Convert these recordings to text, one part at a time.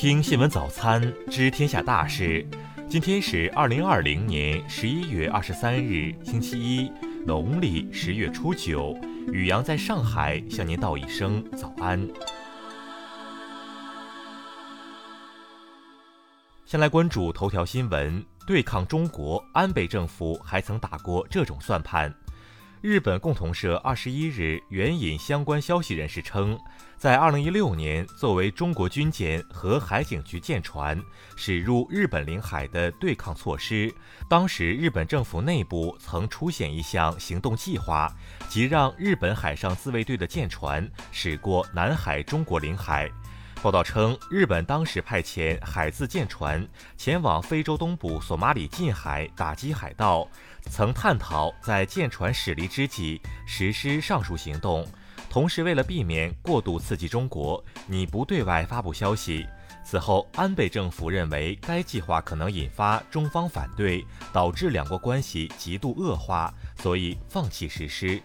听新闻早餐知天下大事。今天是二零二零年十一月二十三日，星期一，农历十月初九。雨阳在上海向您道一声早安。先来关注头条新闻：对抗中国，安倍政府还曾打过这种算盘。日本共同社二十一日援引相关消息人士称，在二零一六年，作为中国军舰和海警局舰船驶入日本领海的对抗措施，当时日本政府内部曾出现一项行动计划，即让日本海上自卫队的舰船驶过南海中国领海。报道称，日本当时派遣海自舰船前往非洲东部索马里近海打击海盗，曾探讨在舰船驶离之际实施上述行动。同时，为了避免过度刺激中国，你不对外发布消息。此后，安倍政府认为该计划可能引发中方反对，导致两国关系极度恶化，所以放弃实施。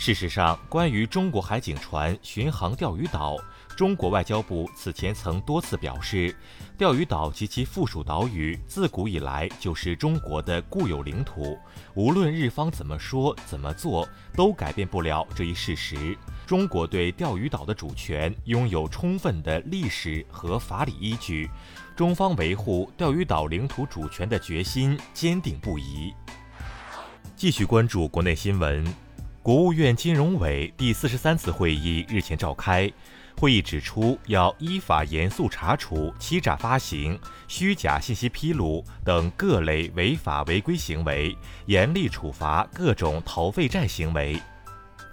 事实上，关于中国海警船巡航钓鱼岛。中国外交部此前曾多次表示，钓鱼岛及其附属岛屿自古以来就是中国的固有领土，无论日方怎么说怎么做，都改变不了这一事实。中国对钓鱼岛的主权拥有充分的历史和法理依据，中方维护钓鱼岛领土主权的决心坚定不移。继续关注国内新闻，国务院金融委第四十三次会议日前召开。会议指出，要依法严肃查处欺诈发行、虚假信息披露等各类违法违规行为，严厉处罚各种逃废债行为。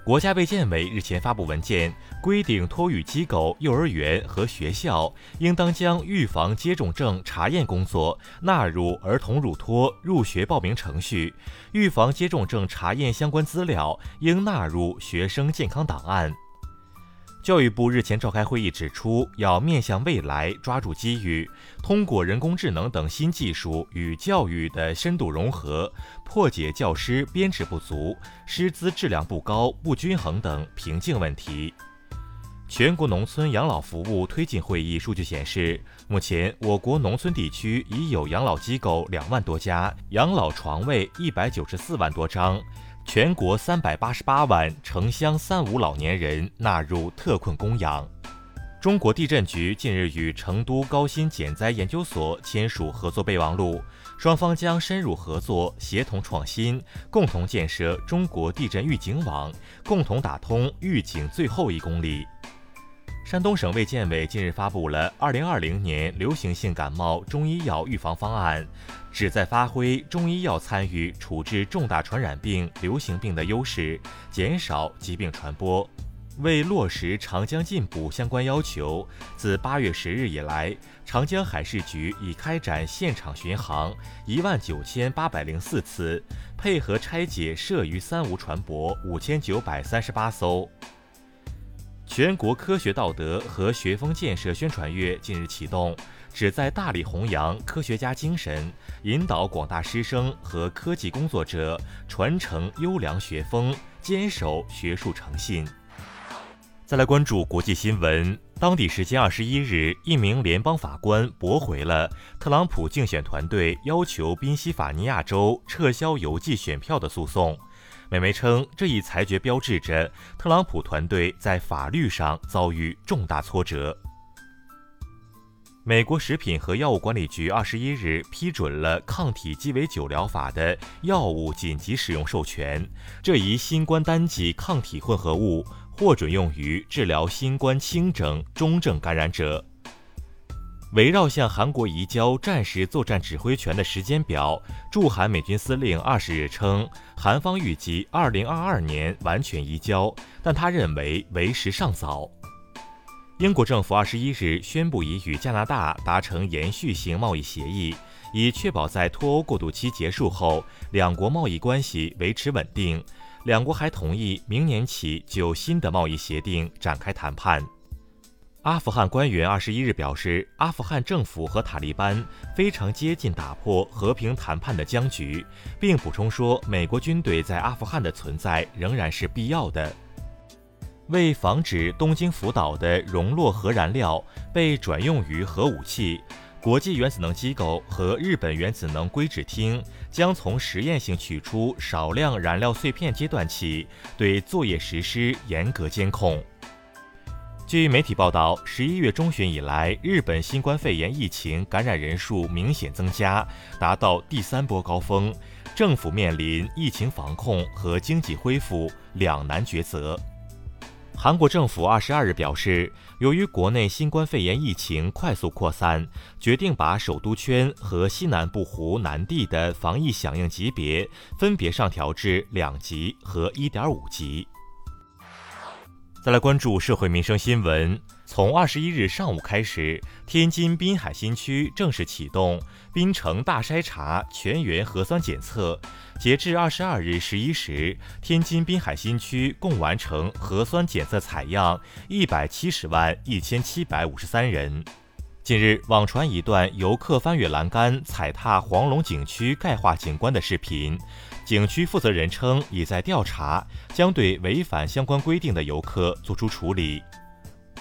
国家卫健委日前发布文件，规定托育机构、幼儿园和学校应当将预防接种证查验工作纳入儿童乳托、入学报名程序，预防接种证查验相关资料应纳入学生健康档案。教育部日前召开会议，指出要面向未来，抓住机遇，通过人工智能等新技术与教育的深度融合，破解教师编制不足、师资质量不高、不均衡等瓶颈问题。全国农村养老服务推进会议数据显示，目前我国农村地区已有养老机构两万多家，养老床位一百九十四万多张。全国三百八十八万城乡三无老年人纳入特困供养。中国地震局近日与成都高新减灾研究所签署合作备忘录，双方将深入合作，协同创新，共同建设中国地震预警网，共同打通预警最后一公里。山东省卫健委近日发布了《二零二零年流行性感冒中医药预防方案》，旨在发挥中医药参与处置重大传染病、流行病的优势，减少疾病传播。为落实长江禁捕相关要求，自八月十日以来，长江海事局已开展现场巡航一万九千八百零四次，配合拆解涉渔三无船舶五千九百三十八艘。全国科学道德和学风建设宣传月近日启动，旨在大力弘扬科学家精神，引导广大师生和科技工作者传承优良学风，坚守学术诚信。再来关注国际新闻，当地时间二十一日，一名联邦法官驳回了特朗普竞选团队要求宾夕法尼亚州撤销邮寄选票的诉讼。美媒称，这一裁决标志着特朗普团队在法律上遭遇重大挫折。美国食品和药物管理局二十一日批准了抗体鸡尾酒疗法的药物紧急使用授权，这一新冠单剂抗体混合物获准用于治疗新冠轻症、中症感染者。围绕向韩国移交战时作战指挥权的时间表，驻韩美军司令二十日称，韩方预计二零二二年完全移交，但他认为为时尚早。英国政府二十一日宣布已与加拿大达成延续性贸易协议，以确保在脱欧过渡期结束后，两国贸易关系维持稳定。两国还同意明年起就新的贸易协定展开谈判。阿富汗官员二十一日表示，阿富汗政府和塔利班非常接近打破和平谈判的僵局，并补充说，美国军队在阿富汗的存在仍然是必要的。为防止东京福岛的熔落核燃料被转用于核武器，国际原子能机构和日本原子能规制厅将从实验性取出少量燃料碎片阶段起，对作业实施严格监控。据媒体报道，十一月中旬以来，日本新冠肺炎疫情感染人数明显增加，达到第三波高峰，政府面临疫情防控和经济恢复两难抉择。韩国政府二十二日表示，由于国内新冠肺炎疫情快速扩散，决定把首都圈和西南部湖南地的防疫响应级别分别上调至两级和一点五级。再来关注社会民生新闻。从二十一日上午开始，天津滨海新区正式启动滨城大筛查全员核酸检测。截至二十二日十一时，天津滨海新区共完成核酸检测采样一百七十万一千七百五十三人。近日，网传一段游客翻越栏杆踩踏黄龙景区钙化景观的视频。景区负责人称，已在调查，将对违反相关规定的游客作出处理。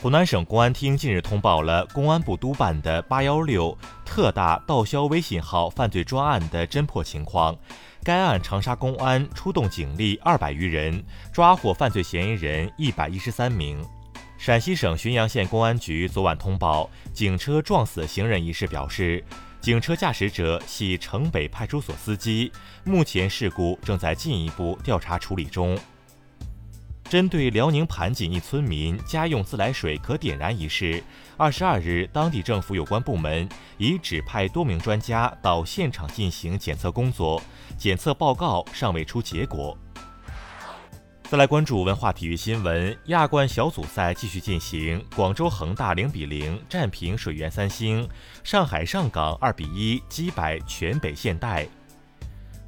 湖南省公安厅近日通报了公安部督办的“八幺六”特大盗销微信号犯罪专案的侦破情况。该案长沙公安出动警力二百余人，抓获犯罪嫌疑人一百一十三名。陕西省浔阳县公安局昨晚通报警车撞死行人一事，表示。警车驾驶者系城北派出所司机，目前事故正在进一步调查处理中。针对辽宁盘锦一村民家用自来水可点燃一事，二十二日，当地政府有关部门已指派多名专家到现场进行检测工作，检测报告尚未出结果。再来关注文化体育新闻，亚冠小组赛继续进行，广州恒大零比零战平水源三星，上海上港二比一击败全北现代。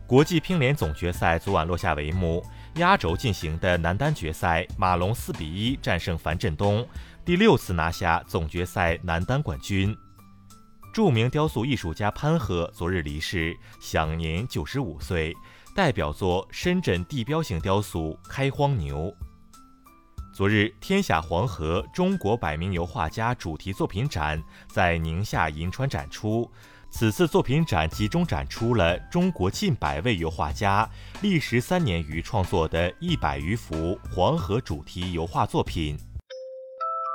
国际乒联总决赛昨晚落下帷幕，压轴进行的男单决赛，马龙四比一战胜樊振东，第六次拿下总决赛男单冠军。著名雕塑艺术家潘鹤昨日离世，享年九十五岁。代表作深圳地标性雕塑《开荒牛》。昨日，天下黄河中国百名油画家主题作品展在宁夏银川展出。此次作品展集中展出了中国近百位油画家历时三年余创作的一百余幅黄河主题油画作品。